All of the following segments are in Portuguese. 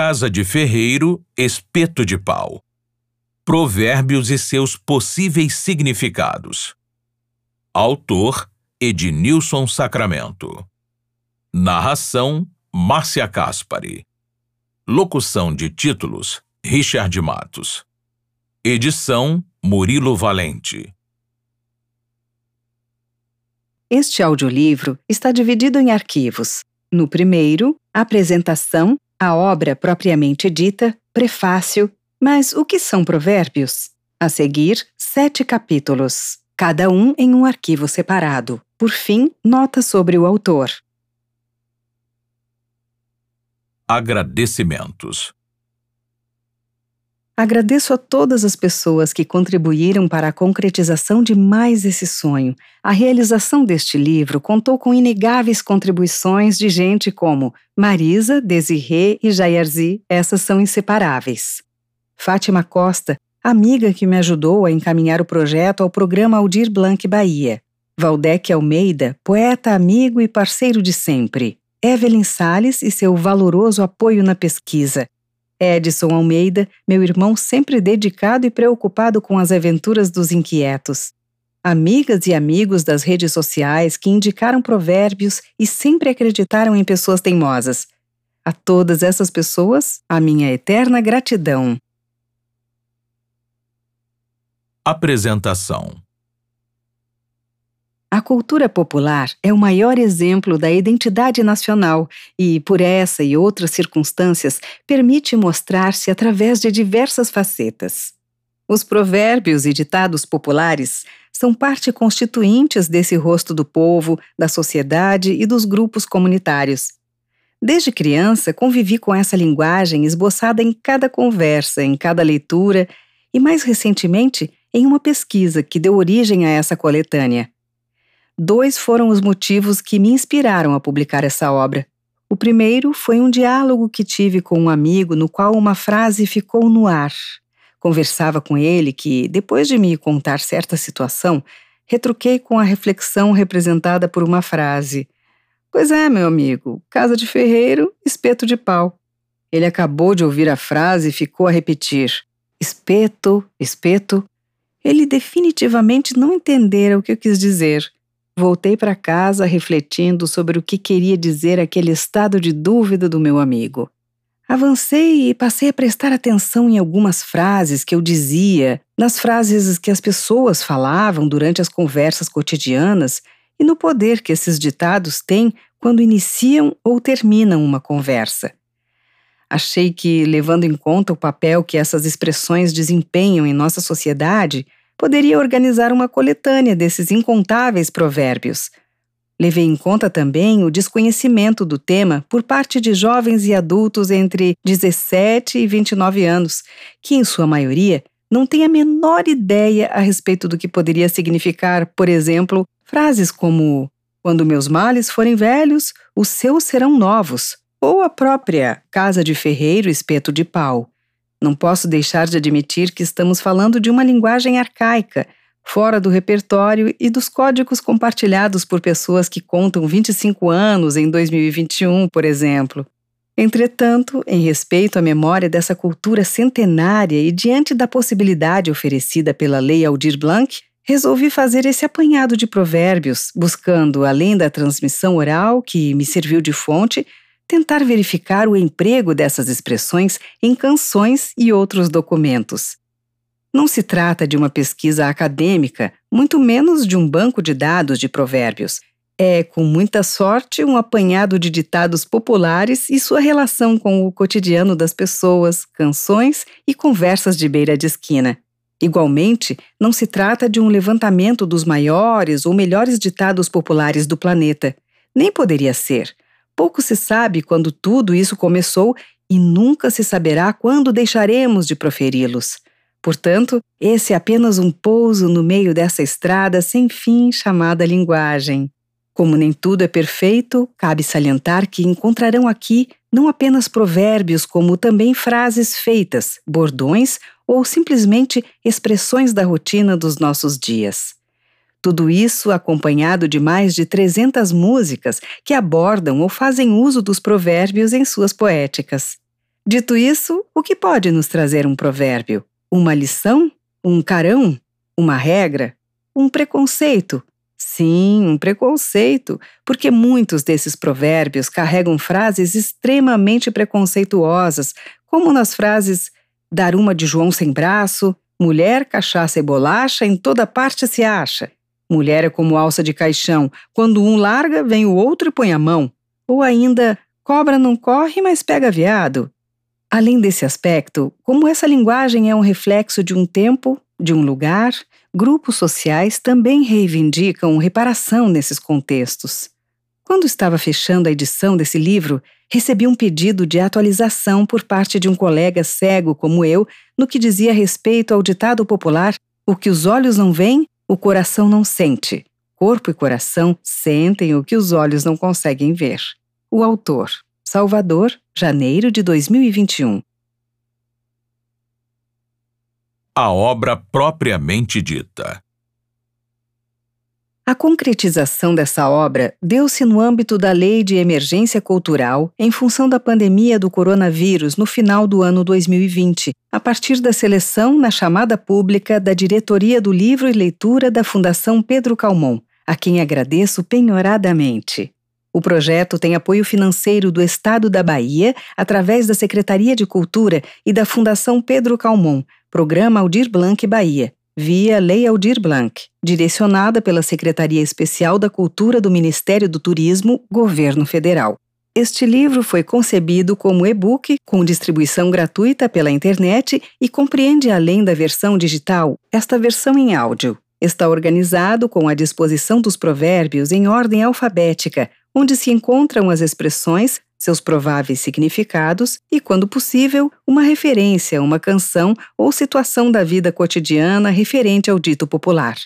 Casa de ferreiro, espeto de pau. Provérbios e seus possíveis significados. Autor: Ednilson Sacramento. Narração: Márcia Caspari. Locução de títulos: Richard Matos. Edição: Murilo Valente. Este audiolivro está dividido em arquivos. No primeiro, apresentação, a obra propriamente dita, prefácio, mas o que são provérbios? A seguir, sete capítulos, cada um em um arquivo separado. Por fim, nota sobre o autor. Agradecimentos. Agradeço a todas as pessoas que contribuíram para a concretização de mais esse sonho. A realização deste livro contou com inegáveis contribuições de gente como Marisa, Desirê e Jairzi, essas são inseparáveis. Fátima Costa, amiga que me ajudou a encaminhar o projeto ao programa Aldir Blanc Bahia. Valdec Almeida, poeta amigo e parceiro de sempre. Evelyn Sales e seu valoroso apoio na pesquisa. Edson Almeida, meu irmão sempre dedicado e preocupado com as aventuras dos inquietos. Amigas e amigos das redes sociais que indicaram provérbios e sempre acreditaram em pessoas teimosas. A todas essas pessoas, a minha eterna gratidão. Apresentação a cultura popular é o maior exemplo da identidade nacional e, por essa e outras circunstâncias, permite mostrar-se através de diversas facetas. Os provérbios e ditados populares são parte constituintes desse rosto do povo, da sociedade e dos grupos comunitários. Desde criança, convivi com essa linguagem esboçada em cada conversa, em cada leitura e, mais recentemente, em uma pesquisa que deu origem a essa coletânea. Dois foram os motivos que me inspiraram a publicar essa obra. O primeiro foi um diálogo que tive com um amigo no qual uma frase ficou no ar. Conversava com ele que, depois de me contar certa situação, retruquei com a reflexão representada por uma frase. Pois é, meu amigo, casa de ferreiro, espeto de pau. Ele acabou de ouvir a frase e ficou a repetir: espeto, espeto. Ele definitivamente não entendera o que eu quis dizer Voltei para casa refletindo sobre o que queria dizer aquele estado de dúvida do meu amigo. Avancei e passei a prestar atenção em algumas frases que eu dizia, nas frases que as pessoas falavam durante as conversas cotidianas e no poder que esses ditados têm quando iniciam ou terminam uma conversa. Achei que, levando em conta o papel que essas expressões desempenham em nossa sociedade, poderia organizar uma coletânea desses incontáveis provérbios. Levei em conta também o desconhecimento do tema por parte de jovens e adultos entre 17 e 29 anos, que, em sua maioria, não têm a menor ideia a respeito do que poderia significar, por exemplo, frases como: Quando meus males forem velhos, os seus serão novos, ou a própria casa de ferreiro espeto de pau. Não posso deixar de admitir que estamos falando de uma linguagem arcaica, fora do repertório e dos códigos compartilhados por pessoas que contam 25 anos em 2021, por exemplo. Entretanto, em respeito à memória dessa cultura centenária e diante da possibilidade oferecida pela Lei Aldir Blanc, resolvi fazer esse apanhado de provérbios, buscando, além da transmissão oral, que me serviu de fonte, tentar verificar o emprego dessas expressões em canções e outros documentos. Não se trata de uma pesquisa acadêmica, muito menos de um banco de dados de provérbios. É, com muita sorte, um apanhado de ditados populares e sua relação com o cotidiano das pessoas, canções e conversas de beira de esquina. Igualmente, não se trata de um levantamento dos maiores ou melhores ditados populares do planeta. Nem poderia ser. Pouco se sabe quando tudo isso começou e nunca se saberá quando deixaremos de proferi-los. Portanto, esse é apenas um pouso no meio dessa estrada sem fim chamada linguagem. Como nem tudo é perfeito, cabe salientar que encontrarão aqui não apenas provérbios, como também frases feitas, bordões ou simplesmente expressões da rotina dos nossos dias. Tudo isso acompanhado de mais de 300 músicas que abordam ou fazem uso dos provérbios em suas poéticas. Dito isso, o que pode nos trazer um provérbio? Uma lição? Um carão? Uma regra? Um preconceito? Sim, um preconceito, porque muitos desses provérbios carregam frases extremamente preconceituosas, como nas frases dar uma de João sem braço, mulher, cachaça e bolacha, em toda parte se acha. Mulher é como alça de caixão, quando um larga, vem o outro e põe a mão. Ou ainda, cobra não corre, mas pega viado. Além desse aspecto, como essa linguagem é um reflexo de um tempo, de um lugar, grupos sociais também reivindicam reparação nesses contextos. Quando estava fechando a edição desse livro, recebi um pedido de atualização por parte de um colega cego como eu no que dizia respeito ao ditado popular: o que os olhos não veem, o coração não sente. Corpo e coração sentem o que os olhos não conseguem ver. O autor. Salvador, janeiro de 2021. A obra propriamente dita. A concretização dessa obra deu-se no âmbito da Lei de Emergência Cultural em função da pandemia do coronavírus no final do ano 2020, a partir da seleção na chamada pública da Diretoria do Livro e Leitura da Fundação Pedro Calmon, a quem agradeço penhoradamente. O projeto tem apoio financeiro do Estado da Bahia, através da Secretaria de Cultura e da Fundação Pedro Calmon, Programa Aldir Blanc Bahia, via Lei Aldir Blanc, direcionada pela Secretaria Especial da Cultura do Ministério do Turismo, Governo Federal. Este livro foi concebido como e-book com distribuição gratuita pela internet e compreende, além da versão digital, esta versão em áudio. Está organizado com a disposição dos provérbios em ordem alfabética, onde se encontram as expressões, seus prováveis significados e, quando possível, uma referência a uma canção ou situação da vida cotidiana referente ao dito popular.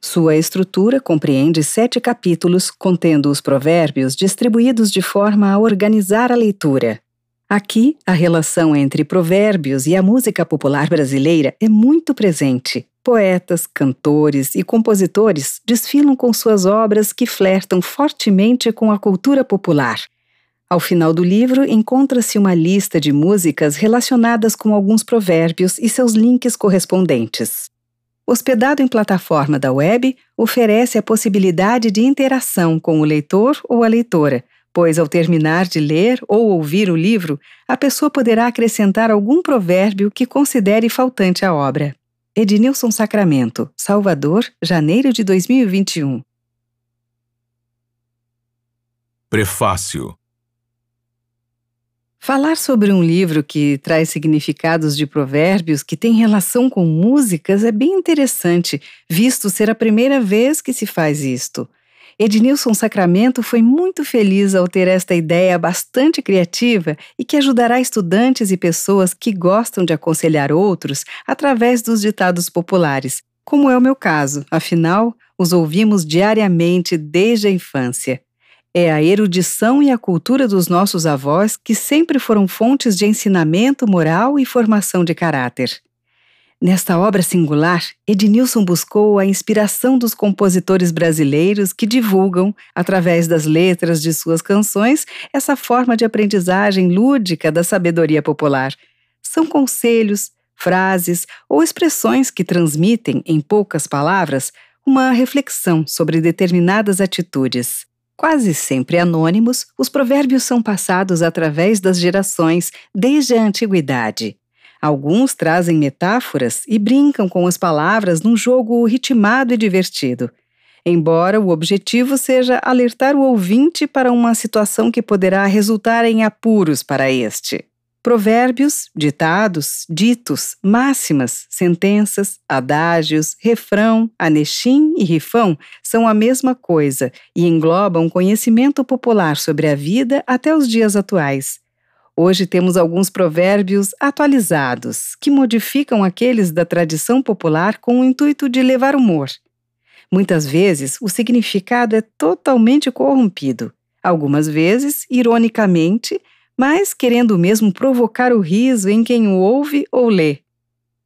Sua estrutura compreende sete capítulos, contendo os provérbios distribuídos de forma a organizar a leitura. Aqui, a relação entre provérbios e a música popular brasileira é muito presente. Poetas, cantores e compositores desfilam com suas obras que flertam fortemente com a cultura popular. Ao final do livro, encontra-se uma lista de músicas relacionadas com alguns provérbios e seus links correspondentes. Hospedado em plataforma da web, oferece a possibilidade de interação com o leitor ou a leitora, pois ao terminar de ler ou ouvir o livro, a pessoa poderá acrescentar algum provérbio que considere faltante à obra. Ednilson Sacramento, Salvador, janeiro de 2021. Prefácio Falar sobre um livro que traz significados de provérbios que tem relação com músicas é bem interessante, visto ser a primeira vez que se faz isto. Ednilson Sacramento foi muito feliz ao ter esta ideia bastante criativa e que ajudará estudantes e pessoas que gostam de aconselhar outros através dos ditados populares, como é o meu caso, afinal, os ouvimos diariamente desde a infância. É a erudição e a cultura dos nossos avós que sempre foram fontes de ensinamento moral e formação de caráter. Nesta obra singular, Ednilson buscou a inspiração dos compositores brasileiros que divulgam, através das letras de suas canções, essa forma de aprendizagem lúdica da sabedoria popular. São conselhos, frases ou expressões que transmitem, em poucas palavras, uma reflexão sobre determinadas atitudes. Quase sempre anônimos, os provérbios são passados através das gerações desde a antiguidade. Alguns trazem metáforas e brincam com as palavras num jogo ritmado e divertido. Embora o objetivo seja alertar o ouvinte para uma situação que poderá resultar em apuros para este. Provérbios, ditados, ditos, máximas, sentenças, adágios, refrão, anexim e rifão são a mesma coisa e englobam conhecimento popular sobre a vida até os dias atuais. Hoje temos alguns provérbios atualizados, que modificam aqueles da tradição popular com o intuito de levar humor. Muitas vezes, o significado é totalmente corrompido, algumas vezes, ironicamente, mas querendo mesmo provocar o riso em quem o ouve ou lê.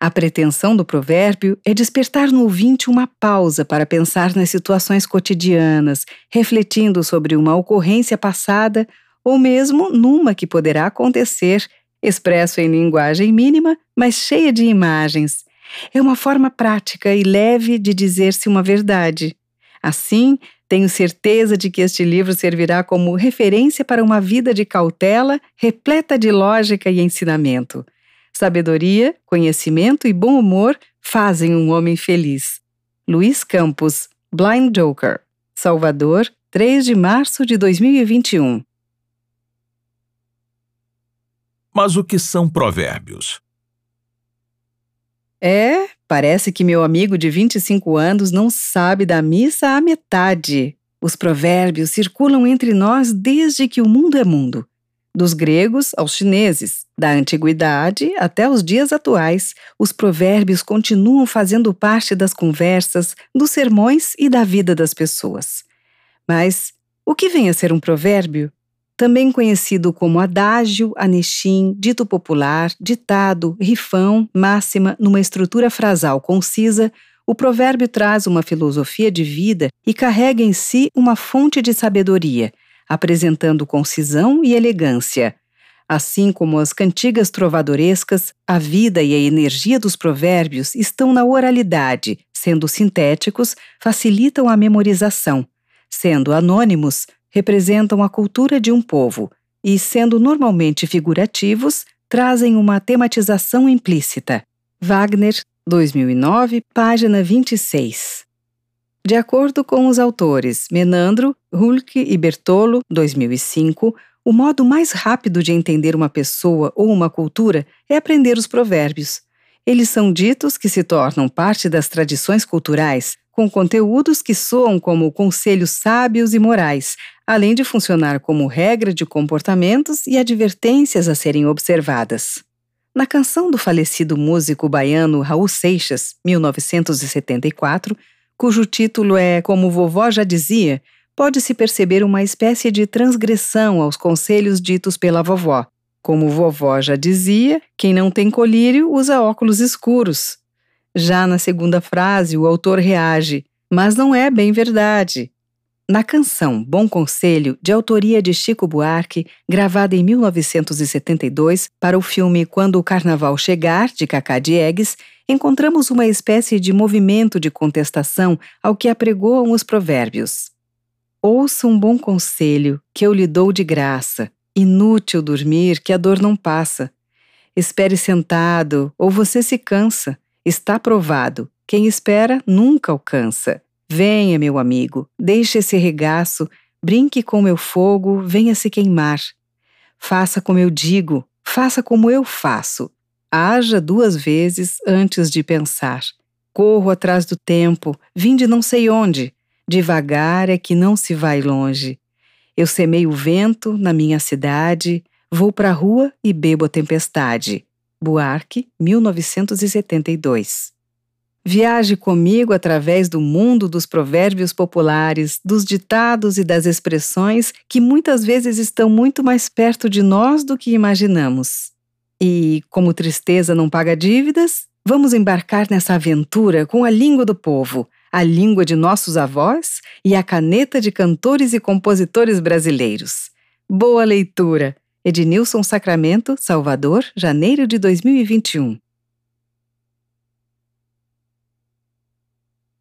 A pretensão do provérbio é despertar no ouvinte uma pausa para pensar nas situações cotidianas, refletindo sobre uma ocorrência passada ou mesmo numa que poderá acontecer expresso em linguagem mínima, mas cheia de imagens. É uma forma prática e leve de dizer-se uma verdade. Assim, tenho certeza de que este livro servirá como referência para uma vida de cautela, repleta de lógica e ensinamento. Sabedoria, conhecimento e bom humor fazem um homem feliz. Luiz Campos, Blind Joker, Salvador, 3 de março de 2021. Mas o que são provérbios? É, parece que meu amigo de 25 anos não sabe da missa à metade. Os provérbios circulam entre nós desde que o mundo é mundo. Dos gregos aos chineses, da antiguidade até os dias atuais, os provérbios continuam fazendo parte das conversas, dos sermões e da vida das pessoas. Mas o que vem a ser um provérbio? Também conhecido como adágio, anexim, dito popular, ditado, rifão, máxima, numa estrutura frasal concisa, o provérbio traz uma filosofia de vida e carrega em si uma fonte de sabedoria, apresentando concisão e elegância. Assim como as cantigas trovadorescas, a vida e a energia dos provérbios estão na oralidade, sendo sintéticos, facilitam a memorização. Sendo anônimos, representam a cultura de um povo e, sendo normalmente figurativos, trazem uma tematização implícita. Wagner, 2009, página 26. De acordo com os autores Menandro, Hulke e Bertolo, 2005, o modo mais rápido de entender uma pessoa ou uma cultura é aprender os provérbios. Eles são ditos que se tornam parte das tradições culturais, com conteúdos que soam como conselhos sábios e morais, além de funcionar como regra de comportamentos e advertências a serem observadas. Na canção do falecido músico baiano Raul Seixas, 1974, cujo título é Como Vovó Já Dizia, pode-se perceber uma espécie de transgressão aos conselhos ditos pela vovó. Como vovó já dizia, quem não tem colírio usa óculos escuros. Já na segunda frase, o autor reage: Mas não é bem verdade. Na canção Bom Conselho, de autoria de Chico Buarque, gravada em 1972 para o filme Quando o Carnaval Chegar, de Cacá Diegues, encontramos uma espécie de movimento de contestação ao que apregoam os provérbios. Ouça um bom conselho que eu lhe dou de graça. Inútil dormir, que a dor não passa. Espere sentado, ou você se cansa. Está provado. Quem espera nunca alcança. Venha, meu amigo, deixe esse regaço, brinque com meu fogo, venha se queimar. Faça como eu digo, faça como eu faço. Haja duas vezes antes de pensar. Corro atrás do tempo, vim de não sei onde. Devagar é que não se vai longe. Eu semeio o vento na minha cidade, vou para a rua e bebo a tempestade. Buarque, 1972. Viaje comigo através do mundo dos provérbios populares, dos ditados e das expressões que muitas vezes estão muito mais perto de nós do que imaginamos. E, como tristeza não paga dívidas, vamos embarcar nessa aventura com a língua do povo, a língua de nossos avós e a caneta de cantores e compositores brasileiros. Boa leitura! Ednilson Sacramento, Salvador, janeiro de 2021.